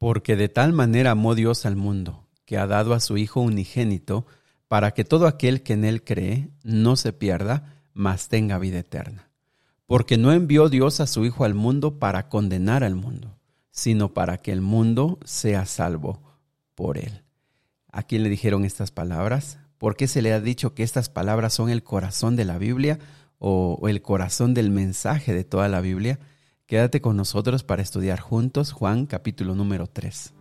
Porque de tal manera amó Dios al mundo, que ha dado a su Hijo unigénito, para que todo aquel que en él cree no se pierda, mas tenga vida eterna. Porque no envió Dios a su Hijo al mundo para condenar al mundo, sino para que el mundo sea salvo por él. ¿A quién le dijeron estas palabras? ¿Por qué se le ha dicho que estas palabras son el corazón de la Biblia o el corazón del mensaje de toda la Biblia? Quédate con nosotros para estudiar juntos Juan capítulo número 3.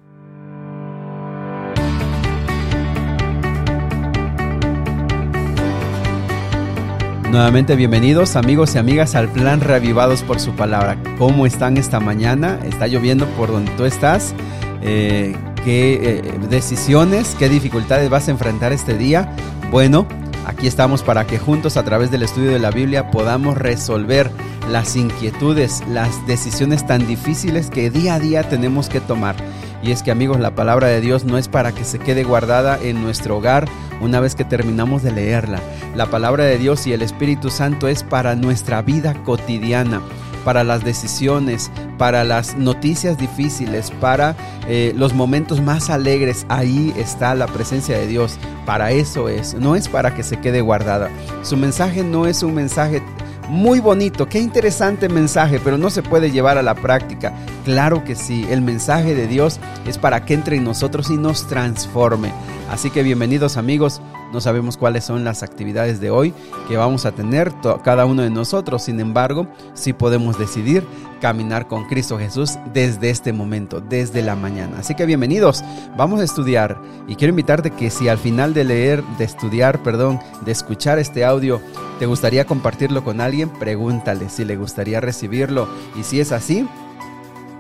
Nuevamente bienvenidos amigos y amigas al plan Reavivados por su palabra. ¿Cómo están esta mañana? ¿Está lloviendo por donde tú estás? Eh, ¿Qué eh, decisiones, qué dificultades vas a enfrentar este día? Bueno, aquí estamos para que juntos a través del estudio de la Biblia podamos resolver las inquietudes, las decisiones tan difíciles que día a día tenemos que tomar. Y es que amigos, la palabra de Dios no es para que se quede guardada en nuestro hogar una vez que terminamos de leerla. La palabra de Dios y el Espíritu Santo es para nuestra vida cotidiana para las decisiones, para las noticias difíciles, para eh, los momentos más alegres. Ahí está la presencia de Dios. Para eso es. No es para que se quede guardada. Su mensaje no es un mensaje muy bonito, qué interesante mensaje, pero no se puede llevar a la práctica. Claro que sí, el mensaje de Dios es para que entre en nosotros y nos transforme. Así que bienvenidos amigos, no sabemos cuáles son las actividades de hoy que vamos a tener cada uno de nosotros, sin embargo, sí podemos decidir caminar con Cristo Jesús desde este momento, desde la mañana. Así que bienvenidos, vamos a estudiar y quiero invitarte que si al final de leer, de estudiar, perdón, de escuchar este audio, te gustaría compartirlo con alguien, pregúntale si le gustaría recibirlo y si es así,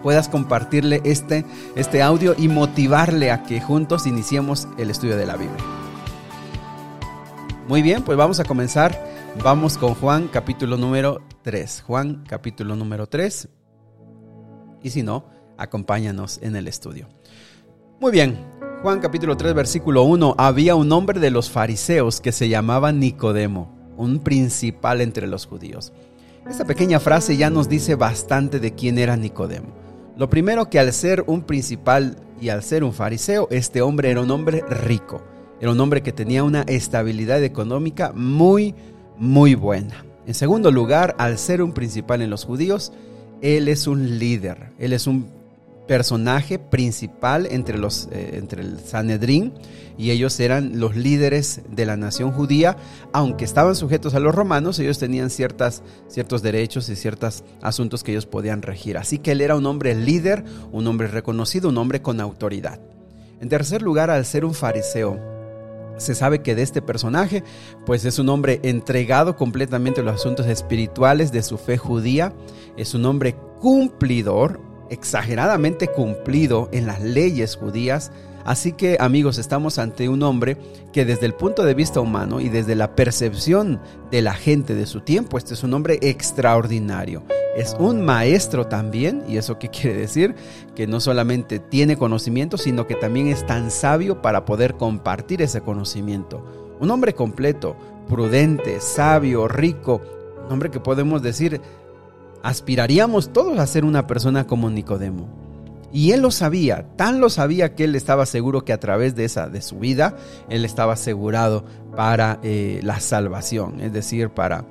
puedas compartirle este, este audio y motivarle a que juntos iniciemos el estudio de la Biblia. Muy bien, pues vamos a comenzar. Vamos con Juan capítulo número 3. Juan capítulo número 3. Y si no, acompáñanos en el estudio. Muy bien, Juan capítulo 3 versículo 1. Había un hombre de los fariseos que se llamaba Nicodemo, un principal entre los judíos. Esta pequeña frase ya nos dice bastante de quién era Nicodemo. Lo primero que al ser un principal y al ser un fariseo, este hombre era un hombre rico. Era un hombre que tenía una estabilidad económica muy, muy buena. En segundo lugar, al ser un principal en los judíos, él es un líder, él es un personaje principal entre, los, eh, entre el Sanedrín y ellos eran los líderes de la nación judía, aunque estaban sujetos a los romanos, ellos tenían ciertas, ciertos derechos y ciertos asuntos que ellos podían regir. Así que él era un hombre líder, un hombre reconocido, un hombre con autoridad. En tercer lugar, al ser un fariseo, se sabe que de este personaje, pues es un hombre entregado completamente a los asuntos espirituales de su fe judía, es un hombre cumplidor, exageradamente cumplido en las leyes judías, Así que amigos, estamos ante un hombre que desde el punto de vista humano y desde la percepción de la gente de su tiempo, este es un hombre extraordinario. Es un maestro también, y eso qué quiere decir? Que no solamente tiene conocimiento, sino que también es tan sabio para poder compartir ese conocimiento. Un hombre completo, prudente, sabio, rico, un hombre que podemos decir, aspiraríamos todos a ser una persona como Nicodemo. Y él lo sabía, tan lo sabía que él estaba seguro que a través de esa, de su vida, él estaba asegurado para eh, la salvación, es decir, para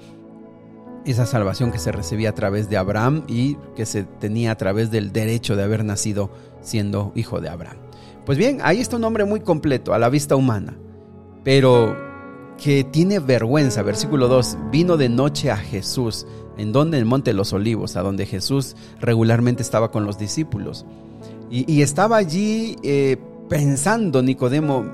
esa salvación que se recibía a través de Abraham y que se tenía a través del derecho de haber nacido siendo hijo de Abraham. Pues bien, ahí está un hombre muy completo a la vista humana, pero que tiene vergüenza. Versículo 2, vino de noche a Jesús, en donde en el Monte de los Olivos, a donde Jesús regularmente estaba con los discípulos. Y, estaba allí eh, pensando Nicodemo,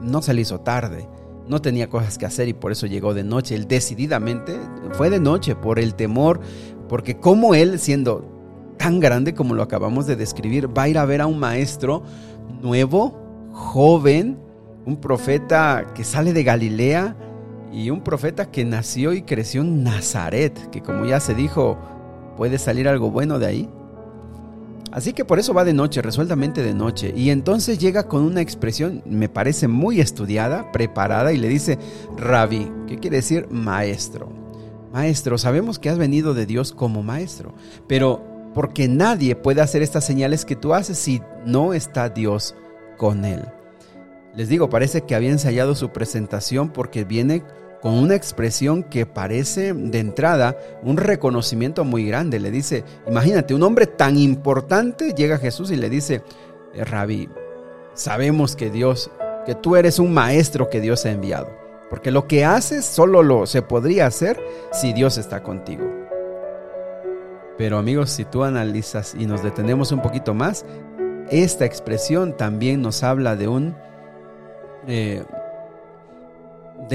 no se le hizo tarde, no tenía cosas que hacer y por eso llegó de noche. Él decididamente fue de noche por el temor, porque como él, siendo tan grande como lo acabamos de describir, va a ir a ver a un maestro nuevo, joven, un profeta que sale de Galilea y un profeta que nació y creció en Nazaret, que como ya se dijo, puede salir algo bueno de ahí. Así que por eso va de noche, resueltamente de noche. Y entonces llega con una expresión, me parece muy estudiada, preparada, y le dice, Rabbi, ¿qué quiere decir maestro? Maestro, sabemos que has venido de Dios como maestro, pero porque nadie puede hacer estas señales que tú haces si no está Dios con él. Les digo, parece que había ensayado su presentación porque viene con una expresión que parece de entrada un reconocimiento muy grande. Le dice, imagínate, un hombre tan importante llega a Jesús y le dice, eh, Rabí, sabemos que Dios, que tú eres un maestro que Dios ha enviado, porque lo que haces solo lo se podría hacer si Dios está contigo. Pero amigos, si tú analizas y nos detenemos un poquito más, esta expresión también nos habla de un de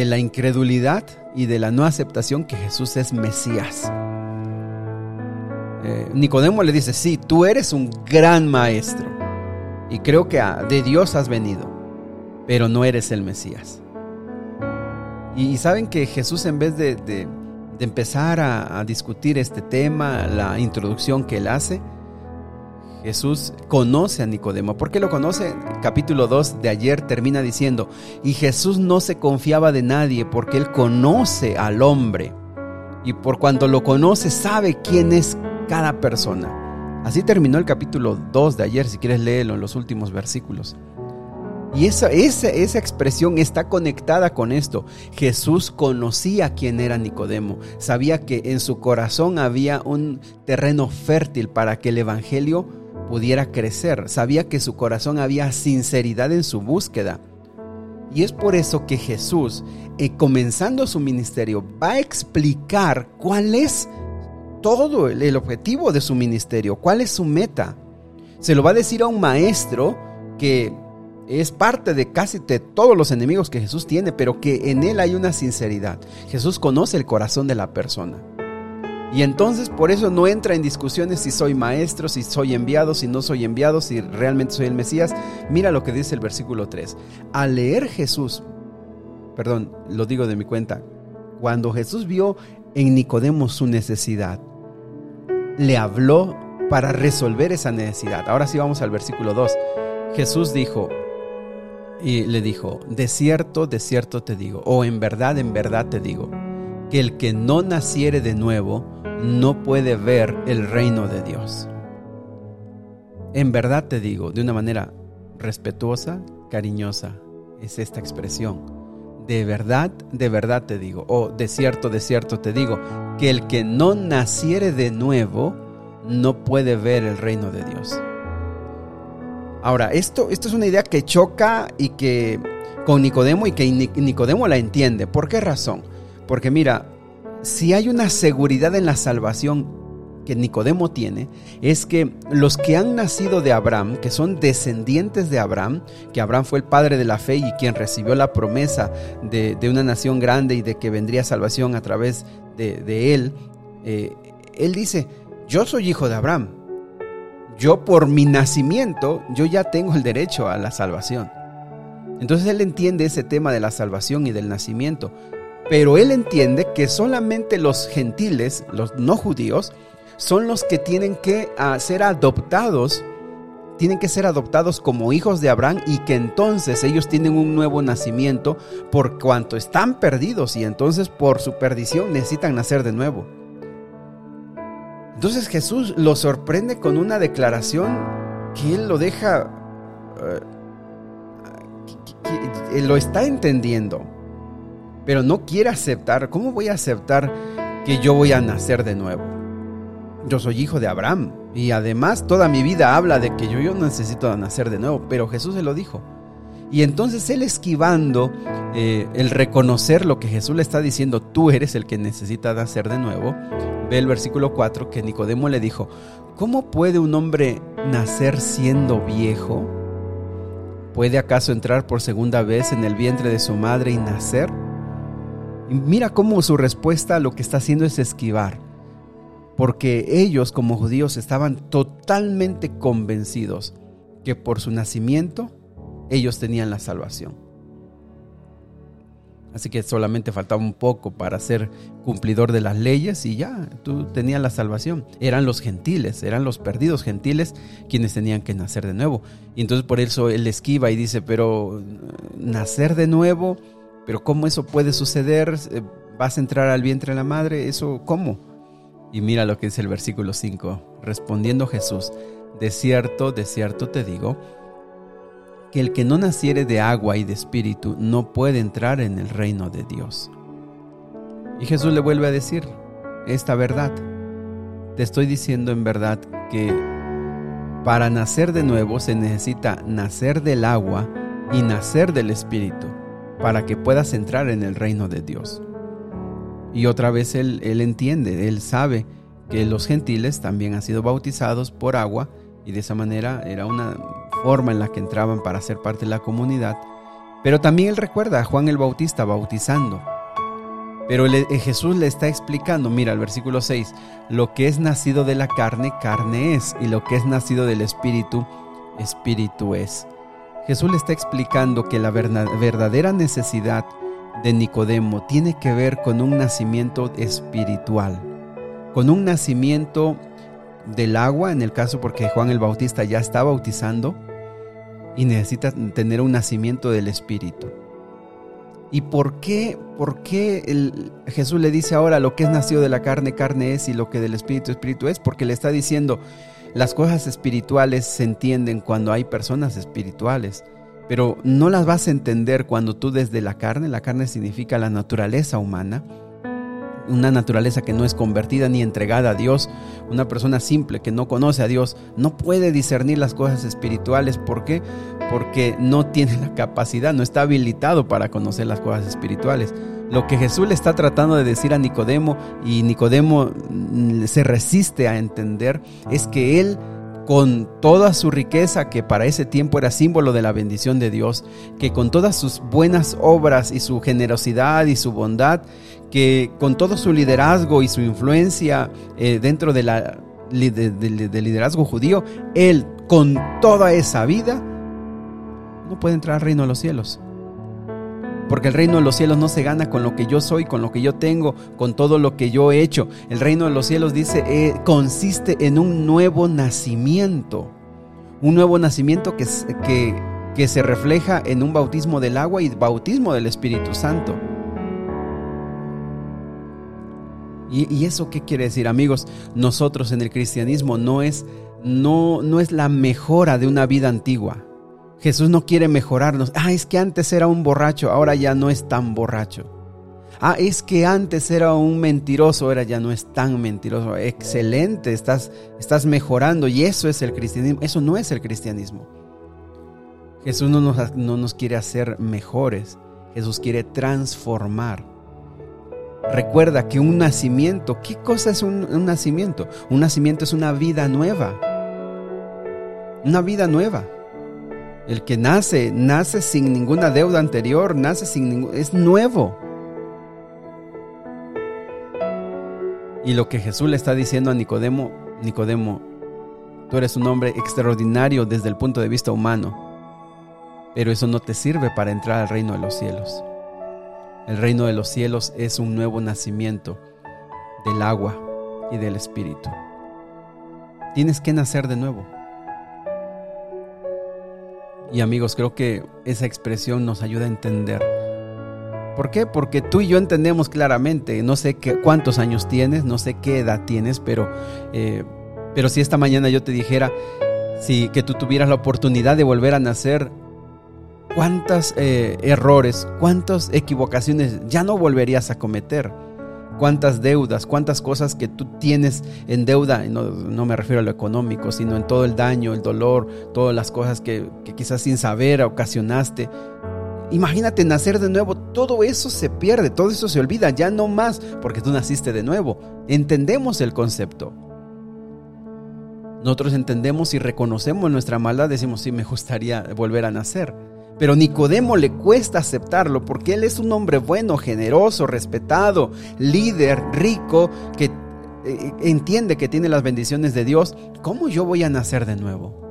la incredulidad y de la no aceptación que Jesús es Mesías. Eh, Nicodemo le dice, sí, tú eres un gran maestro y creo que de Dios has venido, pero no eres el Mesías. Y, saben que Jesús en vez de, empezar a discutir este tema, la introducción que él hace, Jesús conoce a Nicodemo. ¿Por qué lo conoce? Capítulo 2 de ayer termina diciendo, y Jesús no se confiaba de nadie porque él conoce al hombre. Y por cuanto lo conoce, sabe quién es cada persona. Así terminó el capítulo 2 de ayer, si quieres léelo en los últimos versículos. Y esa, esa, esa, expresión está conectada con esto. Jesús conocía quién era Nicodemo, sabía que en su corazón había un terreno fértil para que el Evangelio pudiera crecer. Sabía que su corazón había sinceridad en su búsqueda. Y es por eso que Jesús, eh, comenzando su ministerio, va a explicar cuál es todo el, el objetivo de su ministerio, cuál es su meta. Se lo va a decir a un maestro que es parte de casi de todos los enemigos que Jesús tiene, pero que en él hay una sinceridad. Jesús conoce el corazón de la persona. Y entonces por eso no entra en discusiones si soy maestro, si soy enviado, si no soy enviado, si realmente soy el Mesías. Mira lo que dice el versículo 3. Al leer Jesús, perdón, lo digo de mi cuenta, cuando Jesús vio en Nicodemo su necesidad, le habló para resolver esa necesidad. Ahora sí vamos al versículo 2. Jesús dijo, y le dijo, de cierto, de cierto te digo, o en verdad, en verdad te digo, que el que no naciere de nuevo, no puede ver el reino de Dios. En verdad te digo, de una manera respetuosa, cariñosa, es esta expresión. De verdad, de verdad te digo, o de cierto, de cierto te digo, que el que no naciere de nuevo, no puede ver el reino de Dios. Ahora, esto, esto es una idea que choca y que con Nicodemo y que Nicodemo la entiende. ¿Por qué razón? Porque mira, si hay una seguridad en la salvación que Nicodemo tiene, es que los que han nacido de Abraham, que son descendientes de Abraham, que Abraham fue el padre de la fe y quien recibió la promesa de, una nación grande y de que vendría salvación a través de, él, eh, él dice, yo soy hijo de Abraham, yo por mi nacimiento, yo ya tengo el derecho a la salvación. Entonces él entiende ese tema de la salvación y del nacimiento. Pero él entiende que solamente los gentiles, los no judíos, son los que tienen que ah, ser adoptados, tienen que ser adoptados como hijos de Abraham y que entonces ellos tienen un nuevo nacimiento por cuanto están perdidos y entonces por su perdición necesitan nacer de nuevo. Entonces Jesús lo sorprende con una declaración que él lo deja, eh, lo está entendiendo pero no quiere aceptar. ¿Cómo voy a aceptar que yo voy a nacer de nuevo? Yo soy hijo de Abraham y además toda mi vida habla de que yo, yo necesito nacer de nuevo, pero Jesús se lo dijo. Y entonces él esquivando eh, el reconocer lo que Jesús le está diciendo, tú eres el que necesita nacer de nuevo, ve el versículo 4 que Nicodemo le dijo, ¿cómo puede un hombre nacer siendo viejo? ¿Puede acaso entrar por segunda vez en el vientre de su madre y nacer? Mira cómo su respuesta lo que está haciendo es esquivar. Porque ellos como judíos estaban totalmente convencidos que por su nacimiento ellos tenían la salvación. Así que solamente faltaba un poco para ser cumplidor de las leyes y ya, tú tenías la salvación. Eran los gentiles, eran los perdidos gentiles quienes tenían que nacer de nuevo. Y entonces por eso él esquiva y dice, pero nacer de nuevo, pero ¿cómo eso puede suceder? Eh, ¿Vas a entrar al vientre de la madre? ¿Eso cómo? Y mira lo que dice el versículo 5. Respondiendo Jesús, de cierto, de cierto te digo, que el que no naciere de agua y de espíritu no puede entrar en el reino de Dios. Y Jesús le vuelve a decir esta verdad. Te estoy diciendo en verdad que para nacer de nuevo se necesita nacer del agua y nacer del espíritu para que puedas entrar en el reino de Dios. Y otra vez él, entiende, él sabe que los gentiles también han sido bautizados por agua y de esa manera era una forma en la que entraban para ser parte de la comunidad. Pero también él recuerda a Juan el Bautista bautizando. Pero eh, Jesús le está explicando, mira el versículo 6, lo que es nacido de la carne, carne es, y lo que es nacido del espíritu, espíritu es. Jesús le está explicando que la verdadera necesidad de Nicodemo tiene que ver con un nacimiento espiritual, con un nacimiento del agua, en el caso porque Juan el Bautista ya está bautizando y necesita tener un nacimiento del Espíritu. ¿Y por qué, por qué Jesús le dice ahora lo que es nacido de la carne, carne es y lo que del Espíritu, Espíritu es? Porque le está diciendo, las cosas espirituales se entienden cuando hay personas espirituales, pero no las vas a entender cuando tú desde la carne, la carne significa la naturaleza humana, una naturaleza que no es convertida ni entregada a Dios, una persona simple que no conoce a Dios, no puede discernir las cosas espirituales. ¿Por qué? Porque no tiene la capacidad, no está habilitado para conocer las cosas espirituales. Lo que Jesús le está tratando de decir a Nicodemo y Nicodemo mm, se resiste a entender es que él con toda su riqueza, que para ese tiempo era símbolo de la bendición de Dios, que con todas sus buenas obras y su generosidad y su bondad, que con todo su liderazgo y su influencia eh, dentro del liderazgo judío, él con toda esa vida no puede entrar al reino de los cielos. Porque el reino de los cielos no se gana con lo que yo soy, con lo que yo tengo, con todo lo que yo he hecho. El reino de los cielos dice, eh, consiste en un nuevo nacimiento. Un nuevo nacimiento que, que, que se refleja en un bautismo del agua y bautismo del Espíritu Santo. ¿Y, eso qué quiere decir, amigos? Nosotros en el cristianismo no es, no, no es la mejora de una vida antigua. Jesús no quiere mejorarnos. Ah, es que antes era un borracho, ahora ya no es tan borracho. Ah, es que antes era un mentiroso, ahora ya no es tan mentiroso. Excelente, estás, estás mejorando y eso es el cristianismo. Eso no es el cristianismo. Jesús no nos, no nos quiere hacer mejores, Jesús quiere transformar. Recuerda que un nacimiento, ¿qué cosa es un, nacimiento? Un nacimiento es una vida nueva. Una vida nueva. El que nace, nace sin ninguna deuda anterior, nace sin es nuevo. Y lo que Jesús le está diciendo a Nicodemo, Nicodemo, tú eres un hombre extraordinario desde el punto de vista humano, pero eso no te sirve para entrar al reino de los cielos. El reino de los cielos es un nuevo nacimiento del agua y del espíritu. Tienes que nacer de nuevo. Y amigos, creo que esa expresión nos ayuda a entender. ¿Por qué? Porque tú y yo entendemos claramente, no sé qué, cuántos años tienes, no sé qué edad tienes, pero, eh, pero si esta mañana yo te dijera, si que tú tuvieras la oportunidad de volver a nacer, cuántos eh, errores, cuántas equivocaciones ya no volverías a cometer. Cuántas deudas, cuántas cosas que tú tienes en deuda, no, no, me refiero a lo económico, sino en todo el daño, el dolor, todas las cosas que, que quizás sin saber ocasionaste. Imagínate nacer de nuevo, todo eso se pierde, todo eso se olvida, ya no más, porque tú naciste de nuevo. Entendemos el concepto. Nosotros entendemos y reconocemos nuestra maldad, decimos, sí, me gustaría volver a nacer. Pero Nicodemo le cuesta aceptarlo porque él es un hombre bueno, generoso, respetado, líder, rico, que eh, entiende que tiene las bendiciones de Dios. ¿Cómo yo voy a nacer de nuevo?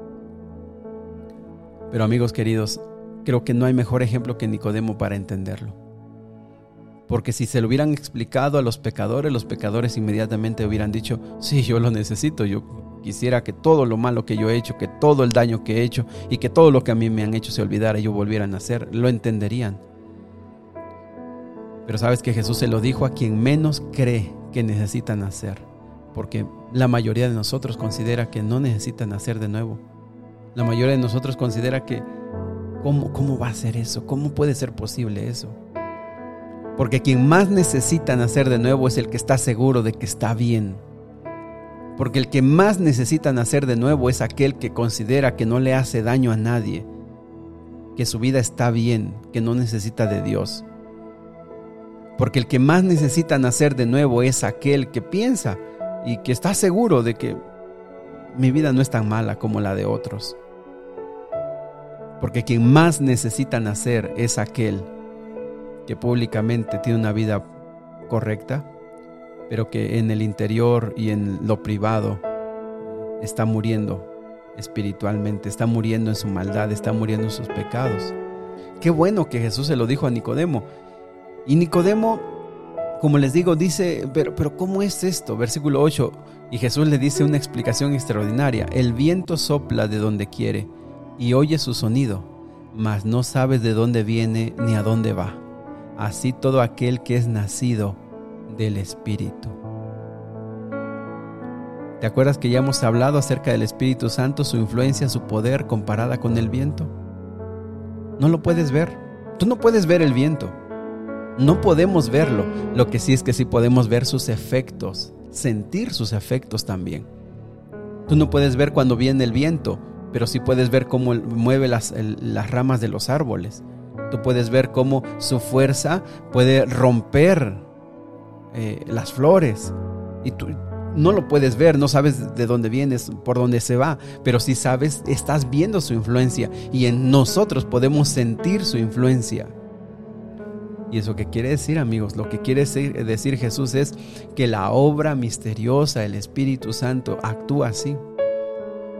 Pero amigos queridos, creo que no hay mejor ejemplo que Nicodemo para entenderlo. Porque si se lo hubieran explicado a los pecadores, los pecadores inmediatamente hubieran dicho, sí, yo lo necesito, yo Quisiera que todo lo malo que yo he hecho, que todo el daño que he hecho y que todo lo que a mí me han hecho se olvidara y yo volviera a nacer, lo entenderían. Pero sabes que Jesús se lo dijo a quien menos cree que necesita nacer. porque la mayoría de nosotros considera que no necesita nacer de nuevo. La mayoría de nosotros considera que, ¿cómo, cómo va a ser eso? ¿Cómo puede ser posible eso? Porque quien más necesita nacer de nuevo es el que está seguro de que está bien. Porque el que más necesita nacer de nuevo es aquel que considera que no le hace daño a nadie, que su vida está bien, que no necesita de Dios. Porque el que más necesita nacer de nuevo es aquel que piensa y que está seguro de que mi vida no es tan mala como la de otros. Porque quien más necesita nacer es aquel que públicamente tiene una vida correcta, pero que en el interior y en lo privado está muriendo espiritualmente, está muriendo en su maldad, está muriendo en sus pecados. Qué bueno que Jesús se lo dijo a Nicodemo. Y Nicodemo, como les digo, dice, pero, pero ¿cómo es esto? Versículo 8. Y Jesús le dice una explicación extraordinaria. El viento sopla de donde quiere y oye su sonido, mas no sabes de dónde viene ni a dónde va. Así todo aquel que es nacido del Espíritu. ¿Te acuerdas que ya hemos hablado acerca del Espíritu Santo, su influencia, su poder comparada con el viento? No lo puedes ver. Tú no puedes ver el viento. No podemos verlo. Lo que sí es que sí podemos ver sus efectos, sentir sus efectos también. Tú no puedes ver cuando viene el viento, pero sí puedes ver cómo mueve las, las ramas de los árboles. Tú puedes ver cómo su fuerza puede romper eh, las flores. Y tú, no lo puedes ver, no sabes de dónde vienes, por dónde se va, pero si sabes, estás viendo su influencia y en nosotros podemos sentir su influencia. ¿Y eso qué quiere decir, amigos? Lo que quiere decir Jesús es que la obra misteriosa del Espíritu Santo actúa así.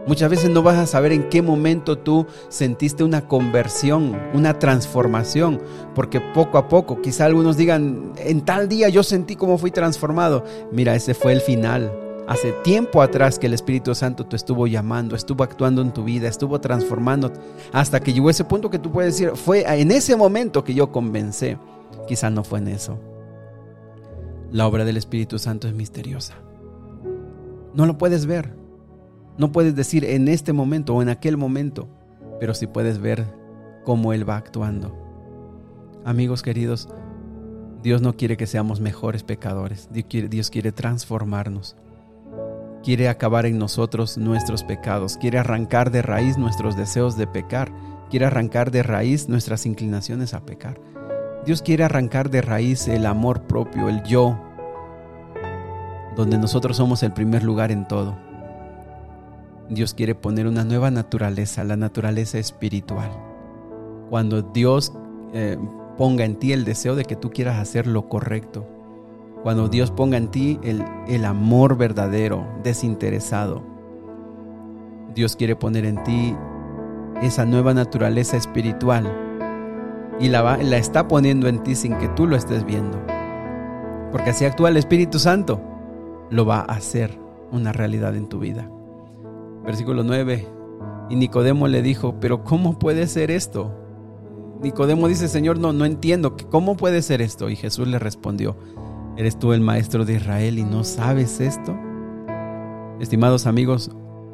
Muchas veces no vas a saber en qué momento tú sentiste una conversión, una transformación, porque poco a poco, quizá algunos digan, en tal día yo sentí cómo fui transformado. Mira, ese fue el final. Hace tiempo atrás que el Espíritu Santo te estuvo llamando, estuvo actuando en tu vida, estuvo transformando, hasta que llegó ese punto que tú puedes decir, fue en ese momento que yo convencé. Quizá no fue en eso. La obra del Espíritu Santo es misteriosa. No lo puedes ver, no puedes decir en este momento o en aquel momento, pero sí puedes ver cómo Él va actuando. Amigos queridos, Dios no quiere que seamos mejores pecadores. Dios quiere, Dios quiere transformarnos. Quiere acabar en nosotros nuestros pecados. Quiere arrancar de raíz nuestros deseos de pecar. Quiere arrancar de raíz nuestras inclinaciones a pecar. Dios quiere arrancar de raíz el amor propio, el yo, donde nosotros somos el primer lugar en todo. Dios quiere poner una nueva naturaleza, la naturaleza espiritual. Cuando Dios eh, ponga en ti el deseo de que tú quieras hacer lo correcto. Cuando Dios ponga en ti el, el amor verdadero, desinteresado. Dios quiere poner en ti esa nueva naturaleza espiritual y la, la está poniendo en ti sin que tú lo estés viendo. Porque así actúa el Espíritu Santo, lo va a hacer una realidad en tu vida. Versículo 9. Y Nicodemo le dijo, pero ¿cómo puede ser esto? Nicodemo dice, Señor, no, no entiendo, ¿cómo puede ser esto? Y Jesús le respondió, ¿eres tú el maestro de Israel y no sabes esto? Estimados amigos,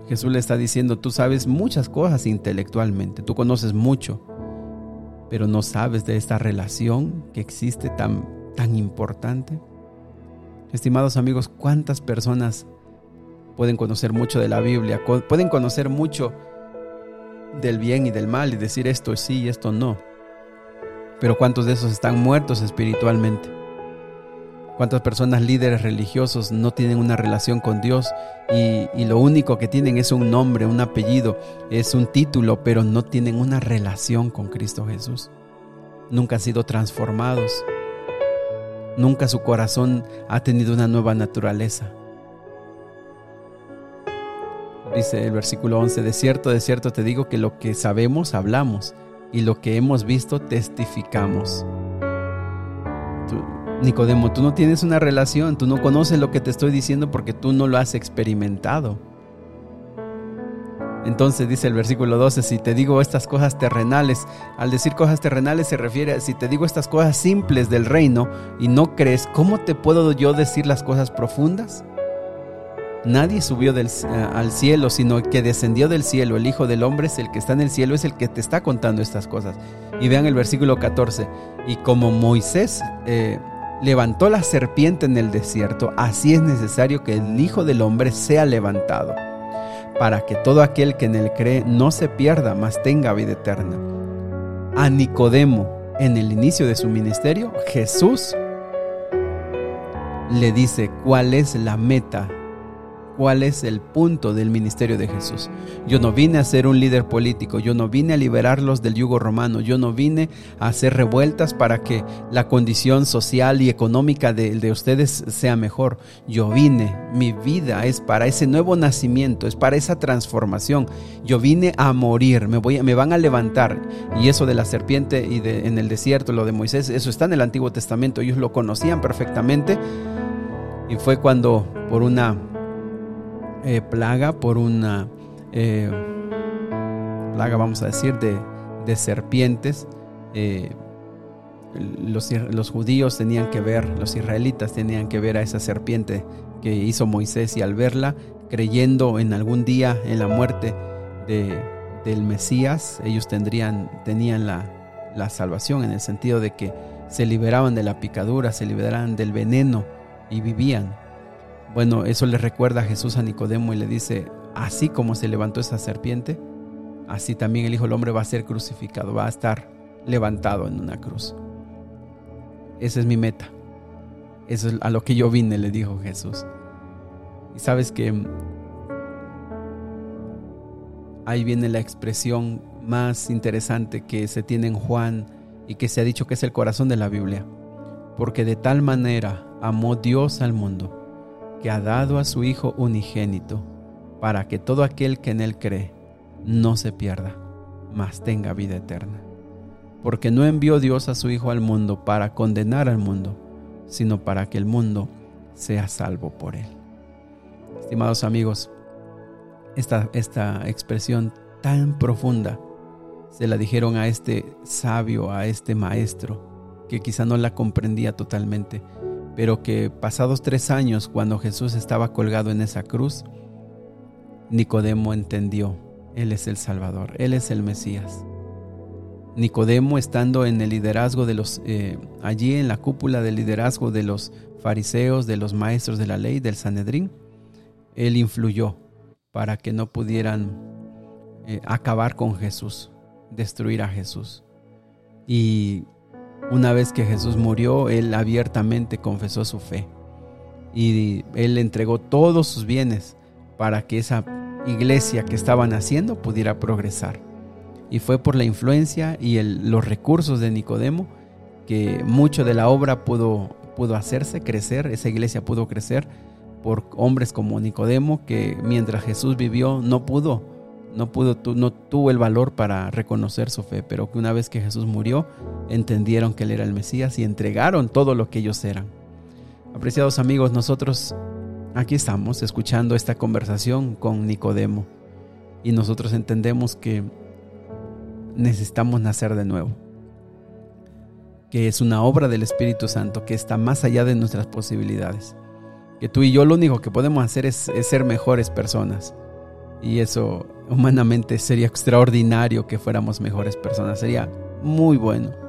Jesús le está diciendo, tú sabes muchas cosas intelectualmente, tú conoces mucho, pero no sabes de esta relación que existe tan, tan importante. Estimados amigos, ¿cuántas personas pueden conocer mucho de la Biblia, pueden conocer mucho del bien y del mal y decir esto sí y esto no. Pero ¿cuántos de esos están muertos espiritualmente? ¿Cuántas personas líderes religiosos no tienen una relación con Dios y, y, lo único que tienen es un nombre, un apellido, es un título, pero no tienen una relación con Cristo Jesús? Nunca han sido transformados. Nunca su corazón ha tenido una nueva naturaleza dice el versículo 11, de cierto, de cierto te digo que lo que sabemos hablamos y lo que hemos visto testificamos. Nicodemo, tú no tienes una relación, tú no conoces lo que te estoy diciendo porque tú no lo has experimentado. Entonces dice el versículo 12, si te digo estas cosas terrenales, al decir cosas terrenales se refiere a si te digo estas cosas simples del reino y no crees, ¿cómo te puedo yo decir las cosas profundas? Nadie subió del, al cielo, sino que descendió del cielo. El Hijo del Hombre es el que está en el cielo, es el que te está contando estas cosas. Y vean el versículo 14. Y como Moisés eh, levantó la serpiente en el desierto, así es necesario que el Hijo del Hombre sea levantado, para que todo aquel que en él cree no se pierda, mas tenga vida eterna. A Nicodemo, en el inicio de su ministerio, Jesús le dice cuál es la meta cuál es el punto del ministerio de Jesús. Yo no vine a ser un líder político, yo no vine a liberarlos del yugo romano, yo no vine a hacer revueltas para que la condición social y económica de, ustedes sea mejor. Yo vine, mi vida es para ese nuevo nacimiento, es para esa transformación. Yo vine a morir, me, voy, me van a levantar. Y eso de la serpiente y en el desierto, lo de Moisés, eso está en el Antiguo Testamento, ellos lo conocían perfectamente. Y fue cuando por una eh, plaga, por una eh, plaga, vamos a decir, de, serpientes. Eh, los, los, judíos tenían que ver, los israelitas tenían que ver a esa serpiente que hizo Moisés y al verla, creyendo en algún día en la muerte de, del Mesías, ellos tendrían, tenían la, la salvación en el sentido de que se liberaban de la picadura, se liberaban del veneno y vivían. Bueno, eso le recuerda a Jesús a Nicodemo y le dice, así como se levantó esa serpiente, así también el Hijo del Hombre va a ser crucificado, va a estar levantado en una cruz. Esa es mi meta. Eso es a lo que yo vine, le dijo Jesús. Y sabes que ahí viene la expresión más interesante que se tiene en Juan y que se ha dicho que es el corazón de la Biblia. Porque de tal manera amó Dios al mundo que ha dado a su Hijo unigénito, para que todo aquel que en Él cree no se pierda, mas tenga vida eterna. Porque no envió Dios a su Hijo al mundo para condenar al mundo, sino para que el mundo sea salvo por Él. Estimados amigos, esta, esta expresión tan profunda se la dijeron a este sabio, a este maestro, que quizá no la comprendía totalmente, pero que pasados tres años, cuando Jesús estaba colgado en esa cruz, Nicodemo entendió, Él es el Salvador, Él es el Mesías. Nicodemo estando en el liderazgo de los, eh, allí en la cúpula del liderazgo de los fariseos, de los maestros de la ley, del Sanedrín, él influyó para que no pudieran eh, acabar con Jesús, destruir a Jesús. Y una vez que Jesús murió, él abiertamente confesó su fe y él entregó todos sus bienes para que esa iglesia que estaban haciendo pudiera progresar. Y fue por la influencia y los recursos de Nicodemo que mucho de la obra pudo, pudo hacerse crecer, esa iglesia pudo crecer por hombres como Nicodemo que mientras Jesús vivió no pudo no pudo, no tuvo el valor para reconocer su fe, pero que una vez que Jesús murió, entendieron que Él era el Mesías y entregaron todo lo que ellos eran. Apreciados amigos, nosotros aquí estamos escuchando esta conversación con Nicodemo y nosotros entendemos que necesitamos nacer de nuevo, que es una obra del Espíritu Santo que está más allá de nuestras posibilidades, que tú y yo lo único que podemos hacer es, es ser mejores personas y eso humanamente sería extraordinario que fuéramos mejores personas. Sería muy bueno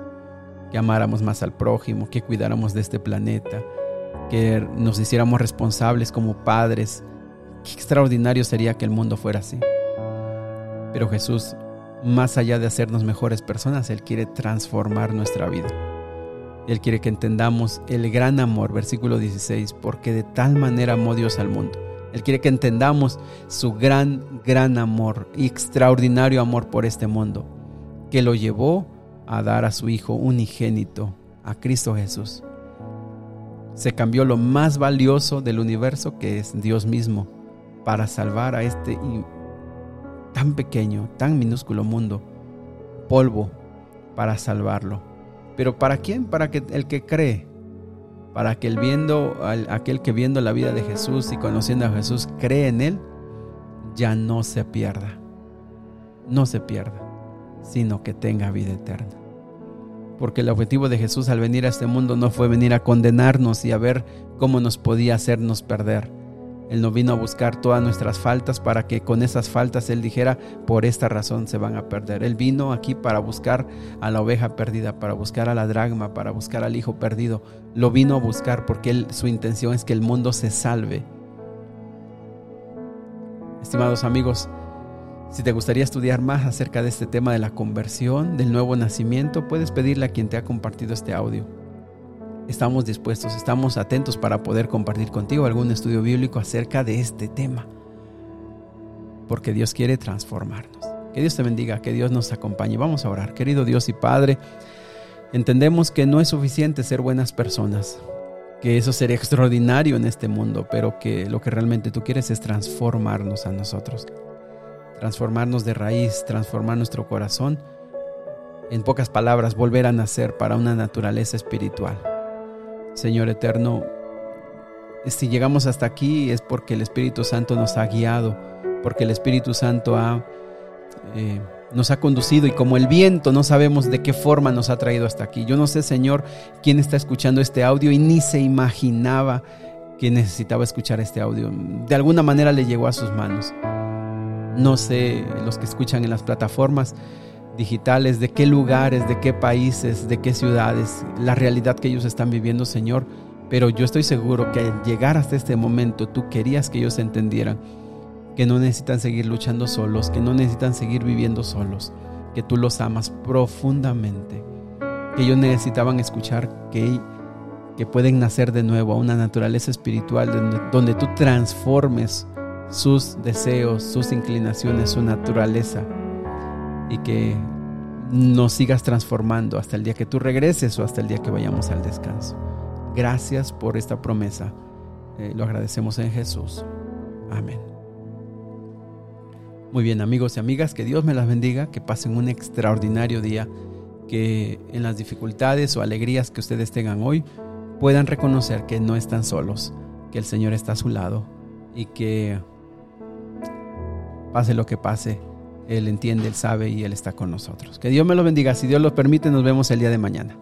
que amáramos más al prójimo, que cuidáramos de este planeta, que nos hiciéramos responsables como padres. Qué extraordinario sería que el mundo fuera así. Pero Jesús, más allá de hacernos mejores personas, Él quiere transformar nuestra vida. Él quiere que entendamos el gran amor, versículo 16, porque de tal manera amó Dios al mundo él quiere que entendamos su gran, gran amor y extraordinario amor por este mundo, que lo llevó a dar a su Hijo unigénito, a Cristo Jesús. Se cambió lo más valioso del universo, que es Dios mismo, para salvar a este tan pequeño, tan minúsculo mundo, polvo, para salvarlo. ¿Pero para quién? Para que el que cree para que el viendo, aquel que viendo la vida de Jesús y conociendo a Jesús cree en Él, ya no se pierda, no se pierda, sino que tenga vida eterna. Porque el objetivo de Jesús al venir a este mundo no fue venir a condenarnos y a ver cómo nos podía hacernos perder. Él no vino a buscar todas nuestras faltas para que con esas faltas Él dijera, por esta razón se van a perder. Él vino aquí para buscar a la oveja perdida, para buscar a la dragma, para buscar al hijo perdido. Lo vino a buscar porque él, su intención es que el mundo se salve. Estimados amigos, si te gustaría estudiar más acerca de este tema de la conversión, del nuevo nacimiento, puedes pedirle a quien te ha compartido este audio estamos dispuestos, estamos atentos para poder compartir contigo algún estudio bíblico acerca de este tema. Porque Dios quiere transformarnos. Que Dios te bendiga, que Dios nos acompañe. Vamos a orar. Querido Dios y Padre, entendemos que no es suficiente ser buenas personas, que eso sería extraordinario en este mundo, pero que lo que realmente tú quieres es transformarnos a nosotros. Transformarnos de raíz, transformar nuestro corazón. En pocas palabras, volver a nacer para una naturaleza espiritual. Señor eterno, si llegamos hasta aquí es porque el Espíritu Santo nos ha guiado, porque el Espíritu Santo eh, nos ha conducido y como el viento no sabemos de qué forma nos ha traído hasta aquí. Yo no sé, Señor, quién está escuchando este audio y ni se imaginaba que necesitaba escuchar este audio. De alguna manera le llegó a sus manos. No sé, los que escuchan en las plataformas, digitales, de qué lugares, de qué países, de qué ciudades, la realidad que ellos están viviendo, Señor. Pero yo estoy seguro que al llegar hasta este momento tú querías que ellos entendieran que no necesitan seguir luchando solos, que no necesitan seguir viviendo solos, que tú los amas profundamente, que ellos necesitaban escuchar que, que pueden nacer de nuevo a una naturaleza espiritual donde, donde tú transformes sus deseos, sus inclinaciones, su naturaleza y que nos sigas transformando hasta el día que tú regreses o hasta el día que vayamos al descanso. Gracias por esta promesa. Eh, lo agradecemos en Jesús. Amén. Muy bien amigos y amigas, que Dios me las bendiga, que pasen un extraordinario día, que en las dificultades o alegrías que ustedes tengan hoy puedan reconocer que no están solos, que el Señor está a su lado y que pase lo que pase, él entiende, Él sabe y Él está con nosotros. Que Dios me lo bendiga. Si Dios lo permite, nos vemos el día de mañana.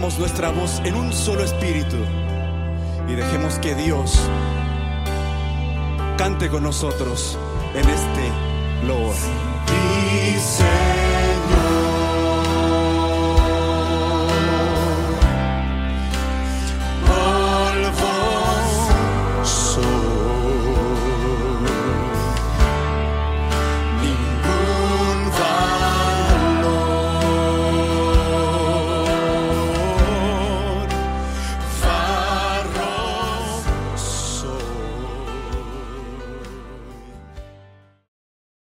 Nuestra voz en un solo espíritu y dejemos que Dios cante con nosotros en este Señor.